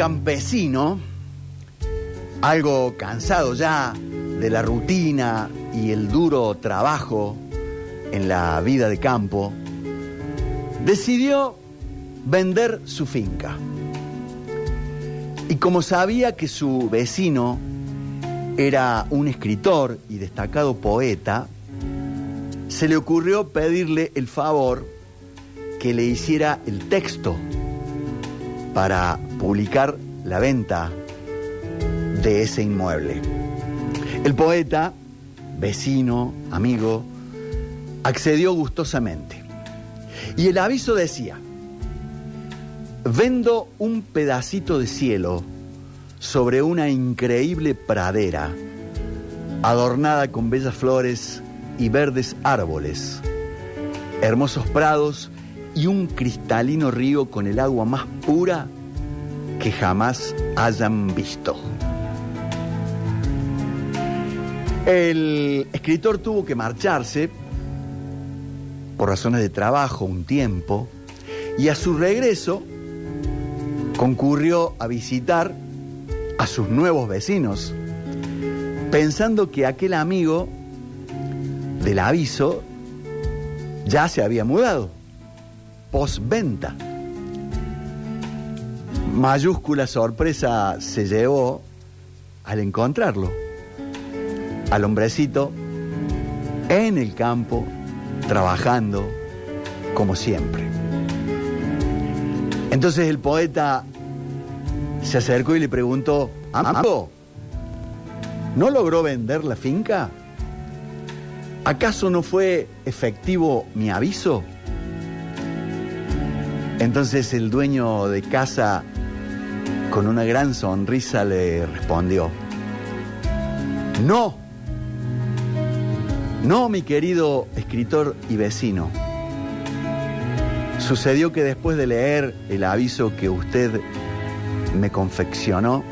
campesino, algo cansado ya de la rutina y el duro trabajo en la vida de campo, decidió vender su finca. Y como sabía que su vecino era un escritor y destacado poeta, se le ocurrió pedirle el favor que le hiciera el texto para publicar la venta de ese inmueble. El poeta, vecino, amigo, accedió gustosamente. Y el aviso decía, vendo un pedacito de cielo sobre una increíble pradera, adornada con bellas flores y verdes árboles, hermosos prados y un cristalino río con el agua más pura que jamás hayan visto. El escritor tuvo que marcharse por razones de trabajo un tiempo y a su regreso concurrió a visitar a sus nuevos vecinos, pensando que aquel amigo del aviso ya se había mudado, postventa. Mayúscula sorpresa se llevó al encontrarlo, al hombrecito en el campo, trabajando como siempre. Entonces el poeta se acercó y le preguntó, Amigo, ¿no logró vender la finca? ¿Acaso no fue efectivo mi aviso? Entonces el dueño de casa, con una gran sonrisa, le respondió, no, no, mi querido escritor y vecino. Sucedió que después de leer el aviso que usted me confeccionó,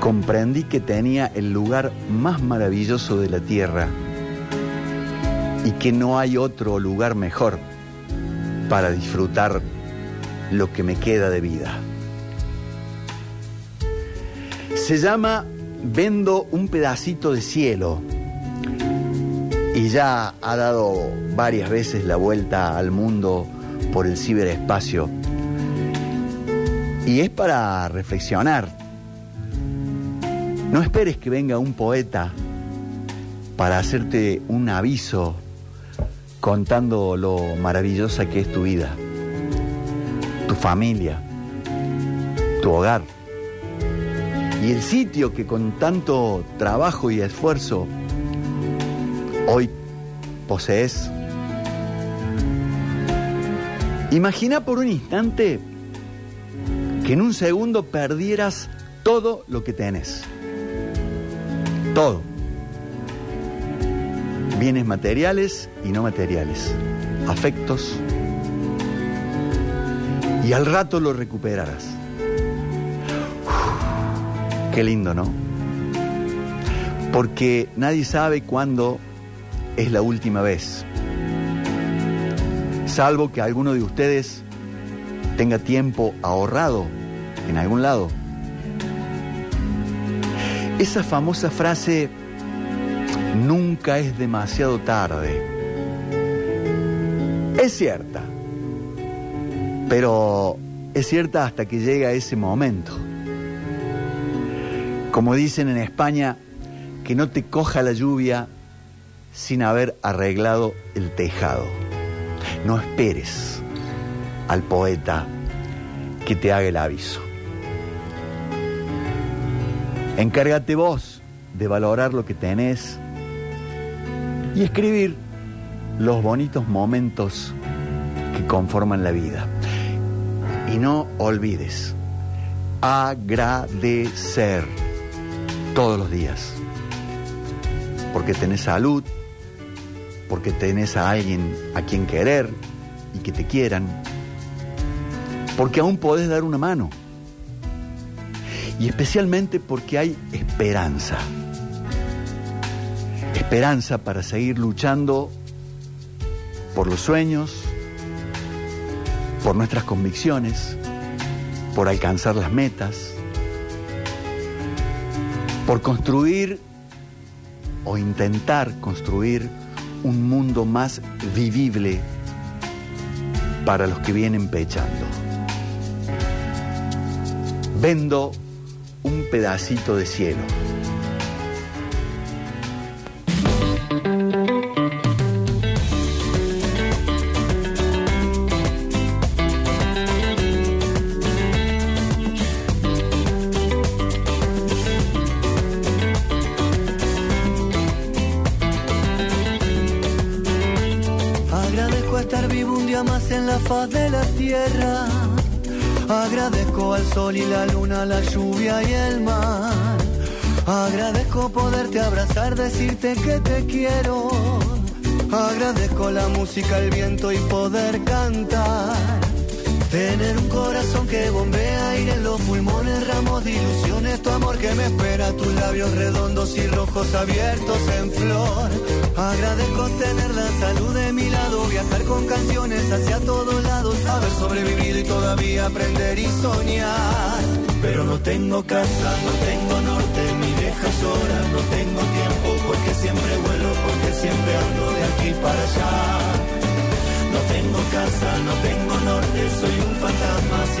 comprendí que tenía el lugar más maravilloso de la tierra y que no hay otro lugar mejor para disfrutar lo que me queda de vida. Se llama Vendo un pedacito de cielo y ya ha dado varias veces la vuelta al mundo por el ciberespacio. Y es para reflexionar. No esperes que venga un poeta para hacerte un aviso contando lo maravillosa que es tu vida, familia, tu hogar y el sitio que con tanto trabajo y esfuerzo hoy posees. Imagina por un instante que en un segundo perdieras todo lo que tenés. Todo. Bienes materiales y no materiales. Afectos. Y al rato lo recuperarás. Qué lindo, ¿no? Porque nadie sabe cuándo es la última vez. Salvo que alguno de ustedes tenga tiempo ahorrado en algún lado. Esa famosa frase, nunca es demasiado tarde, es cierta, pero es cierta hasta que llega ese momento. Como dicen en España, que no te coja la lluvia sin haber arreglado el tejado. No esperes al poeta que te haga el aviso. Encárgate vos de valorar lo que tenés y escribir los bonitos momentos que conforman la vida. Y no olvides agradecer todos los días, porque tenés salud, porque tenés a alguien a quien querer y que te quieran, porque aún podés dar una mano. Y especialmente porque hay esperanza. Esperanza para seguir luchando por los sueños, por nuestras convicciones, por alcanzar las metas, por construir o intentar construir un mundo más vivible para los que vienen pechando. Vendo un pedacito de cielo. De la tierra. Agradezco al sol y la luna, la lluvia y el mar. Agradezco poderte abrazar, decirte que te quiero. Agradezco la música, el viento y poder cantar. Tener un corazón que bombea aire en los pulmones, ramos de ilusiones, tu amor que me espera, tus labios redondos y rojos abiertos en flor. Agradezco tener la salud de mi lado, viajar con canciones hacia todos lados, haber sobrevivido y todavía aprender y soñar. Pero no tengo casa, no tengo norte,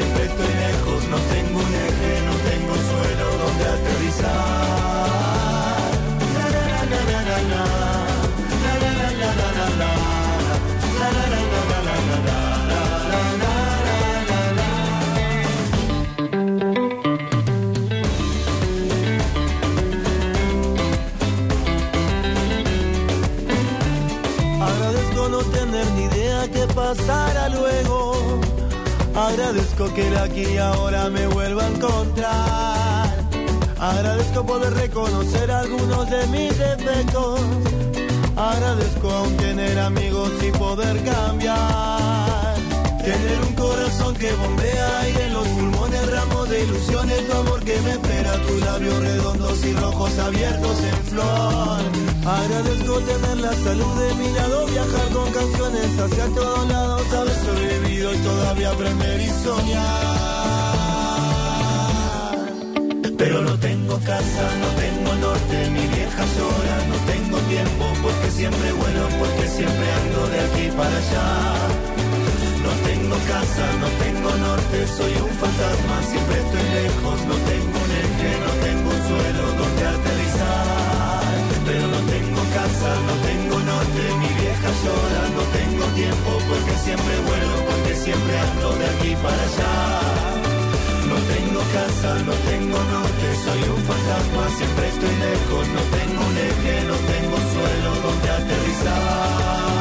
siempre estoy lejos, no tengo un eje, no tengo suelo donde aterrizar. La, la, la, la, la, la, la. La, la, la, la, la, la. Agradezco no tener ni idea qué pasará luego. Agradezco que el aquí y ahora me vuelva a encontrar. Agradezco poder reconocer algunos de mis defectos. Agradezco aún tener amigos y poder cambiar. Tener un corazón que bombea aire en los pulmones, ramos de ilusiones, tu amor que me espera, tus labios redondos y rojos abiertos en flor. Agradezco tener la salud de mi lado, viajar con canciones hacia todos lados, haber y todavía aprender y soñar. Pero no tengo casa, no tengo norte, mi vieja llora, no tengo tiempo porque siempre vuelo, porque siempre ando de aquí para allá. No tengo casa, no tengo norte, soy un fantasma, siempre estoy lejos, no tengo un no tengo suelo donde aterrizar. Pero no tengo casa, no tengo norte, mi vieja llora, no tengo tiempo porque siempre vuelo, porque siempre ando de aquí para allá. No tengo casa, no tengo norte, soy un fantasma, siempre estoy lejos, no tengo un no tengo suelo donde aterrizar.